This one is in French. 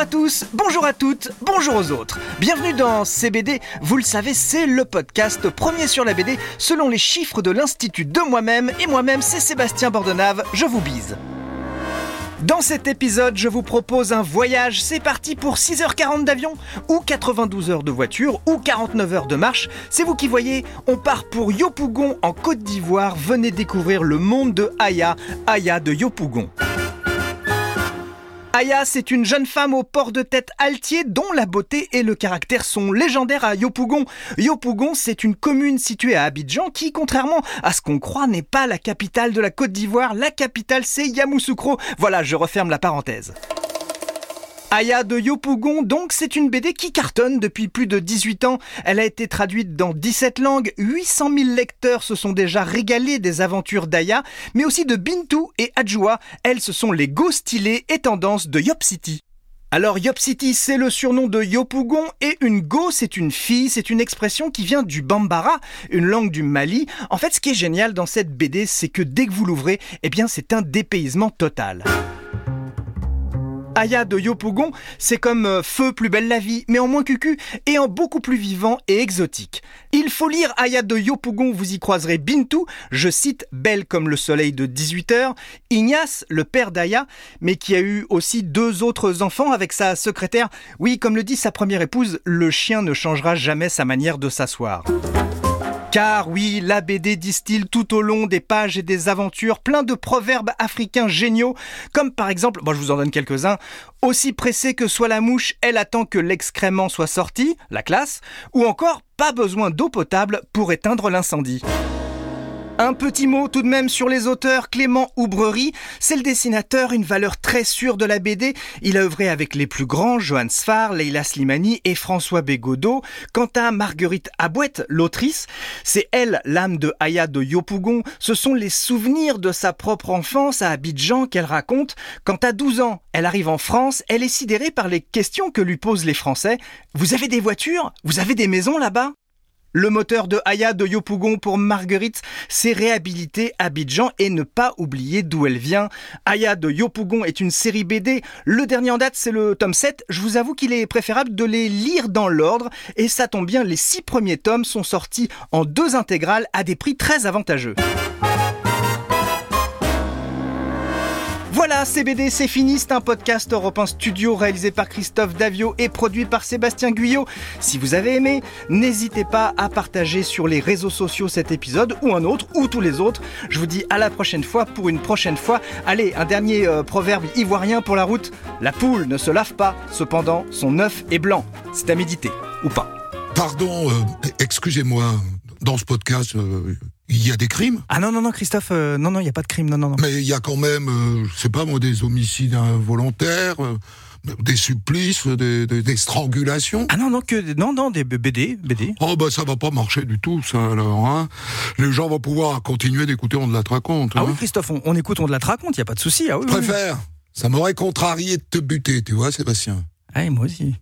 à tous, bonjour à toutes, bonjour aux autres. Bienvenue dans CBD. Vous le savez, c'est le podcast premier sur la BD selon les chiffres de l'Institut de moi-même. Et moi-même, c'est Sébastien Bordenave. Je vous bise. Dans cet épisode, je vous propose un voyage. C'est parti pour 6h40 d'avion, ou 92 heures de voiture, ou 49 heures de marche. C'est vous qui voyez, on part pour Yopougon en Côte d'Ivoire. Venez découvrir le monde de Aya, Aya de Yopougon. Aya, c'est une jeune femme au port de tête altier dont la beauté et le caractère sont légendaires à Yopougon. Yopougon, c'est une commune située à Abidjan qui, contrairement à ce qu'on croit, n'est pas la capitale de la Côte d'Ivoire. La capitale, c'est Yamoussoukro. Voilà, je referme la parenthèse. Aya de Yopougon, donc, c'est une BD qui cartonne depuis plus de 18 ans. Elle a été traduite dans 17 langues. 800 000 lecteurs se sont déjà régalés des aventures d'Aya, mais aussi de Bintou et Adjoua. Elles, ce sont les go stylés et tendances de Yop City. Alors Yop City, c'est le surnom de Yopougon et une go, c'est une fille, c'est une expression qui vient du Bambara, une langue du Mali. En fait, ce qui est génial dans cette BD, c'est que dès que vous l'ouvrez, eh bien, c'est un dépaysement total. Aya de Yopougon, c'est comme euh, Feu plus belle la vie, mais en moins cucu et en beaucoup plus vivant et exotique. Il faut lire Aya de Yopougon, vous y croiserez Bintou, je cite Belle comme le soleil de 18h, Ignace, le père d'Aya, mais qui a eu aussi deux autres enfants avec sa secrétaire. Oui, comme le dit sa première épouse, le chien ne changera jamais sa manière de s'asseoir. Car oui, la BD distille tout au long des pages et des aventures plein de proverbes africains géniaux, comme par exemple, bon je vous en donne quelques-uns, aussi pressée que soit la mouche, elle attend que l'excrément soit sorti, la classe, ou encore pas besoin d'eau potable pour éteindre l'incendie. Un petit mot tout de même sur les auteurs. Clément Oubrerie, c'est le dessinateur, une valeur très sûre de la BD. Il a œuvré avec les plus grands, Johan Sfar, Leila Slimani et François Bégodeau. Quant à Marguerite Abouette, l'autrice, c'est elle, l'âme de Aya de Yopougon. Ce sont les souvenirs de sa propre enfance à Abidjan qu'elle raconte. Quand à 12 ans, elle arrive en France, elle est sidérée par les questions que lui posent les Français. Vous avez des voitures? Vous avez des maisons là-bas? Le moteur de Aya de Yopougon pour Marguerite, c'est réhabiliter Abidjan et ne pas oublier d'où elle vient. Aya de Yopougon est une série BD. Le dernier en date, c'est le tome 7. Je vous avoue qu'il est préférable de les lire dans l'ordre. Et ça tombe bien, les six premiers tomes sont sortis en deux intégrales à des prix très avantageux. Voilà, CBD, c'est fini. C'est un podcast Europe 1 Studio réalisé par Christophe Davio et produit par Sébastien Guyot. Si vous avez aimé, n'hésitez pas à partager sur les réseaux sociaux cet épisode ou un autre ou tous les autres. Je vous dis à la prochaine fois pour une prochaine fois. Allez, un dernier euh, proverbe ivoirien pour la route. La poule ne se lave pas, cependant son œuf est blanc. C'est à méditer, ou pas. Pardon, euh, excusez-moi, dans ce podcast, euh, il y a des crimes? Ah non, non, non, Christophe, euh, non, non, il n'y a pas de crime, non, non, non. Mais il y a quand même, euh, je sais pas moi, des homicides involontaires, euh, des supplices, des, des- des strangulations. Ah non, non, que, non, non, des BD, BD. Oh bah ça va pas marcher du tout ça alors hein. Les gens vont pouvoir continuer d'écouter on de la te raconte. Ah hein. oui, Christophe, on, on écoute, on de la te raconte, il n'y a pas de souci. Ah oui, Je oui, oui. préfère. Ça m'aurait contrarié de te buter, tu vois Sébastien. Ah, et moi aussi.